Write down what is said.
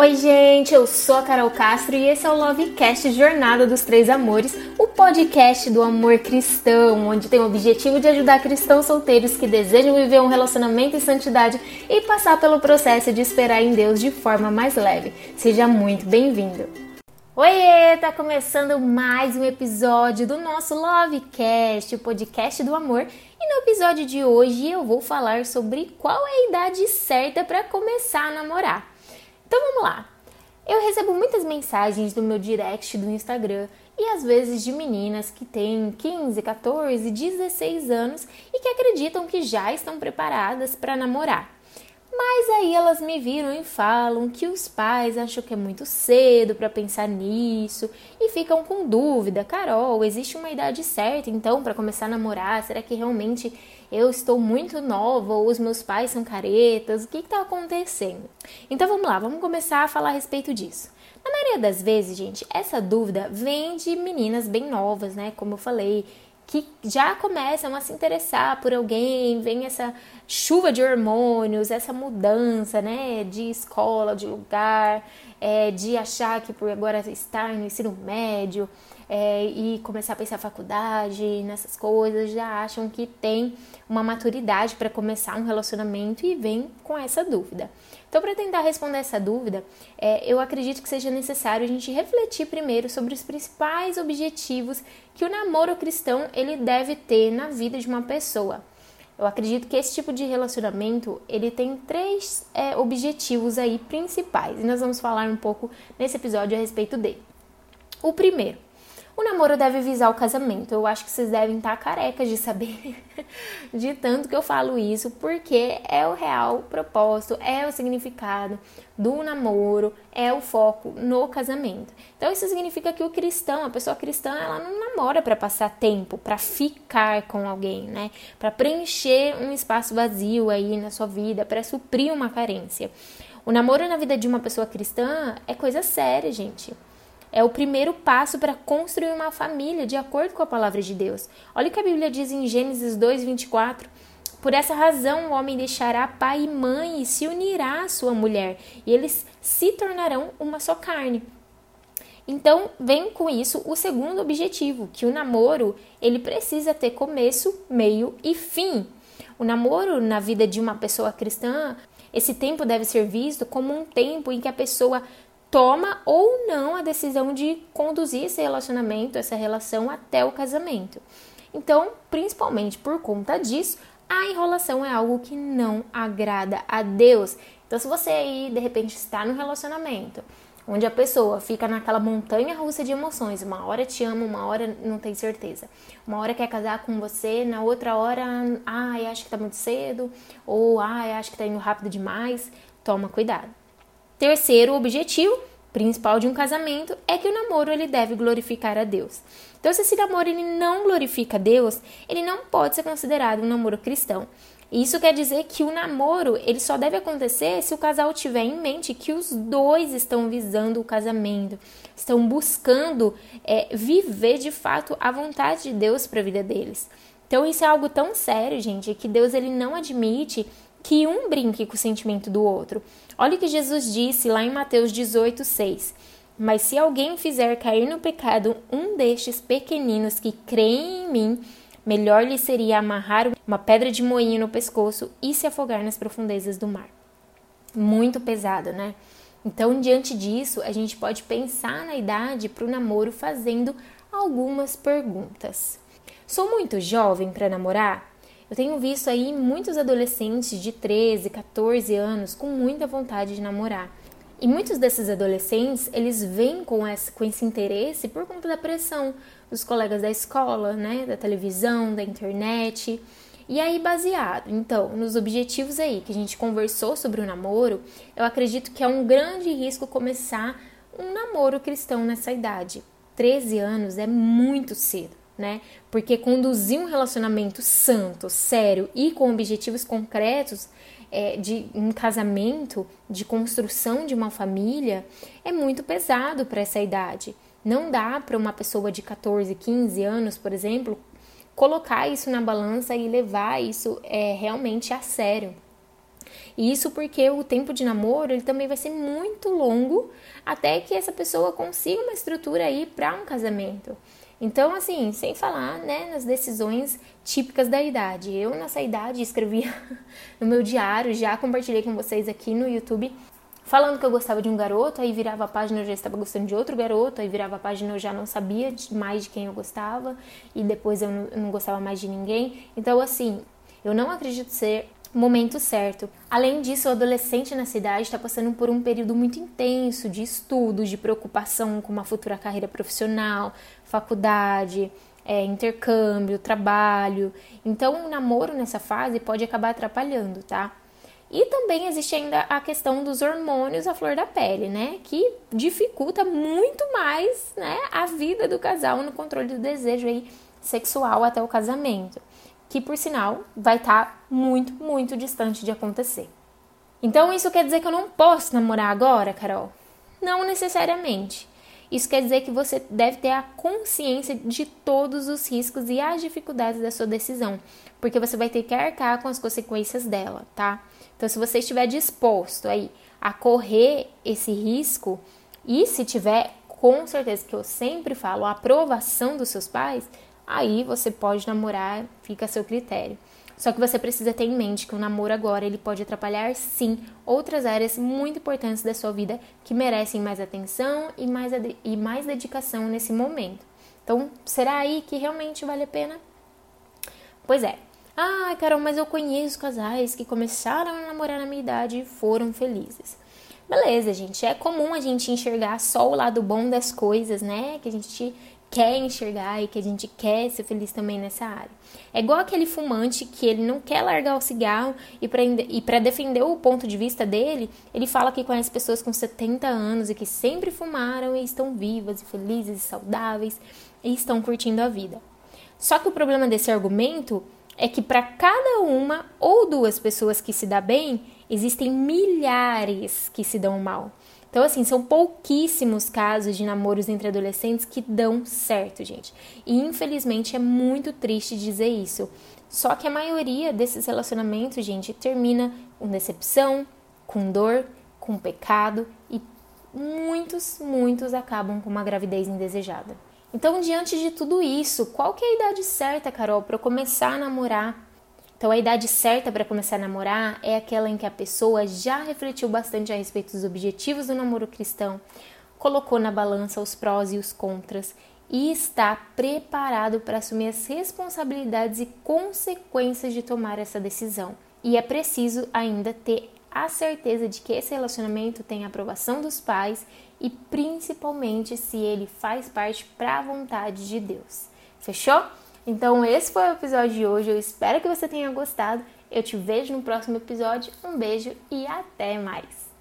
Oi, gente, eu sou a Carol Castro e esse é o Lovecast Jornada dos Três Amores, o podcast do amor cristão, onde tem o objetivo de ajudar cristãos solteiros que desejam viver um relacionamento em santidade e passar pelo processo de esperar em Deus de forma mais leve. Seja muito bem-vindo! Oiê, tá começando mais um episódio do nosso Lovecast, o podcast do amor. E no episódio de hoje eu vou falar sobre qual é a idade certa para começar a namorar. Então vamos lá. Eu recebo muitas mensagens no meu direct do Instagram e às vezes de meninas que têm 15, 14, 16 anos e que acreditam que já estão preparadas para namorar. Mas aí elas me viram e falam que os pais acham que é muito cedo para pensar nisso e ficam com dúvida. Carol, existe uma idade certa então para começar a namorar? Será que realmente eu estou muito nova ou os meus pais são caretas? O que está acontecendo? Então vamos lá, vamos começar a falar a respeito disso. Na maioria das vezes, gente, essa dúvida vem de meninas bem novas, né? Como eu falei, que já começam a se interessar por alguém, vem essa chuva de hormônios, essa mudança, né, de escola, de lugar, é, de achar que por agora estar no ensino médio é, e começar a pensar faculdade, nessas coisas, já acham que tem uma maturidade para começar um relacionamento e vem com essa dúvida. Então, para tentar responder essa dúvida, é, eu acredito que seja necessário a gente refletir primeiro sobre os principais objetivos que o namoro cristão ele deve ter na vida de uma pessoa. Eu acredito que esse tipo de relacionamento ele tem três é, objetivos aí principais e nós vamos falar um pouco nesse episódio a respeito dele. O primeiro, o namoro deve visar o casamento. Eu acho que vocês devem estar carecas de saber de tanto que eu falo isso, porque é o real propósito, é o significado do namoro, é o foco no casamento. Então isso significa que o cristão, a pessoa cristã, ela não namora para passar tempo, para ficar com alguém, né? Para preencher um espaço vazio aí na sua vida, para suprir uma carência. O namoro na vida de uma pessoa cristã é coisa séria, gente é o primeiro passo para construir uma família de acordo com a palavra de Deus. Olha o que a Bíblia diz em Gênesis 2, 24. Por essa razão, o homem deixará pai e mãe e se unirá à sua mulher, e eles se tornarão uma só carne. Então, vem com isso o segundo objetivo, que o namoro, ele precisa ter começo, meio e fim. O namoro na vida de uma pessoa cristã, esse tempo deve ser visto como um tempo em que a pessoa toma ou não a decisão de conduzir esse relacionamento, essa relação até o casamento. Então, principalmente por conta disso, a enrolação é algo que não agrada a Deus. Então, se você aí de repente está no relacionamento onde a pessoa fica naquela montanha russa de emoções, uma hora te ama, uma hora não tem certeza, uma hora quer casar com você, na outra hora, ai, acho que tá muito cedo, ou ai, acho que tá indo rápido demais, toma cuidado. Terceiro objetivo principal de um casamento é que o namoro ele deve glorificar a Deus. Então, se esse namoro ele não glorifica a Deus, ele não pode ser considerado um namoro cristão. Isso quer dizer que o namoro ele só deve acontecer se o casal tiver em mente que os dois estão visando o casamento, estão buscando é, viver de fato a vontade de Deus para a vida deles. Então isso é algo tão sério, gente, que Deus ele não admite que um brinque com o sentimento do outro. Olha o que Jesus disse lá em Mateus 18, 6. Mas se alguém fizer cair no pecado um destes pequeninos que creem em mim, melhor lhe seria amarrar uma pedra de moinho no pescoço e se afogar nas profundezas do mar. Muito pesado, né? Então, diante disso, a gente pode pensar na idade para o namoro fazendo algumas perguntas. Sou muito jovem para namorar? Eu tenho visto aí muitos adolescentes de 13, 14 anos com muita vontade de namorar. E muitos desses adolescentes, eles vêm com esse, com esse interesse por conta da pressão dos colegas da escola, né, da televisão, da internet. E aí, baseado, então, nos objetivos aí que a gente conversou sobre o namoro, eu acredito que é um grande risco começar um namoro cristão nessa idade. 13 anos é muito cedo né? Porque conduzir um relacionamento santo, sério e com objetivos concretos é, de um casamento, de construção de uma família, é muito pesado para essa idade. Não dá para uma pessoa de 14, 15 anos, por exemplo, colocar isso na balança e levar isso é, realmente a sério. E isso porque o tempo de namoro ele também vai ser muito longo até que essa pessoa consiga uma estrutura aí para um casamento. Então, assim, sem falar né, nas decisões típicas da idade. Eu, nessa idade, escrevia no meu diário, já compartilhei com vocês aqui no YouTube, falando que eu gostava de um garoto, aí virava a página eu já estava gostando de outro garoto, aí virava a página eu já não sabia mais de quem eu gostava, e depois eu não, eu não gostava mais de ninguém. Então, assim, eu não acredito ser momento certo. Além disso, o adolescente na cidade está passando por um período muito intenso de estudos, de preocupação com uma futura carreira profissional, faculdade, é, intercâmbio, trabalho. Então, o namoro nessa fase pode acabar atrapalhando, tá? E também existe ainda a questão dos hormônios à flor da pele, né? Que dificulta muito mais né, a vida do casal no controle do desejo aí sexual até o casamento que por sinal vai estar tá muito, muito distante de acontecer. Então isso quer dizer que eu não posso namorar agora, Carol? Não necessariamente. Isso quer dizer que você deve ter a consciência de todos os riscos e as dificuldades da sua decisão, porque você vai ter que arcar com as consequências dela, tá? Então, se você estiver disposto aí a correr esse risco e se tiver com certeza que eu sempre falo a aprovação dos seus pais, aí você pode namorar, fica a seu critério. Só que você precisa ter em mente que o namoro agora ele pode atrapalhar sim outras áreas muito importantes da sua vida que merecem mais atenção e mais, e mais dedicação nesse momento. Então, será aí que realmente vale a pena? Pois é. Ah, Carol, mas eu conheço casais que começaram a namorar na minha idade e foram felizes. Beleza, gente. É comum a gente enxergar só o lado bom das coisas, né? Que a gente quer enxergar e que a gente quer ser feliz também nessa área. É igual aquele fumante que ele não quer largar o cigarro e para defender o ponto de vista dele, ele fala que conhece pessoas com 70 anos e que sempre fumaram e estão vivas e felizes e saudáveis e estão curtindo a vida. Só que o problema desse argumento é que para cada uma ou duas pessoas que se dá bem, existem milhares que se dão mal. Então, assim, são pouquíssimos casos de namoros entre adolescentes que dão certo, gente. E infelizmente é muito triste dizer isso. Só que a maioria desses relacionamentos, gente, termina com decepção, com dor, com pecado e muitos, muitos acabam com uma gravidez indesejada. Então, diante de tudo isso, qual que é a idade certa, Carol, para eu começar a namorar então, a idade certa para começar a namorar é aquela em que a pessoa já refletiu bastante a respeito dos objetivos do namoro cristão, colocou na balança os prós e os contras e está preparado para assumir as responsabilidades e consequências de tomar essa decisão. E é preciso ainda ter a certeza de que esse relacionamento tem a aprovação dos pais e principalmente se ele faz parte para a vontade de Deus. Fechou? Então, esse foi o episódio de hoje. Eu espero que você tenha gostado. Eu te vejo no próximo episódio. Um beijo e até mais!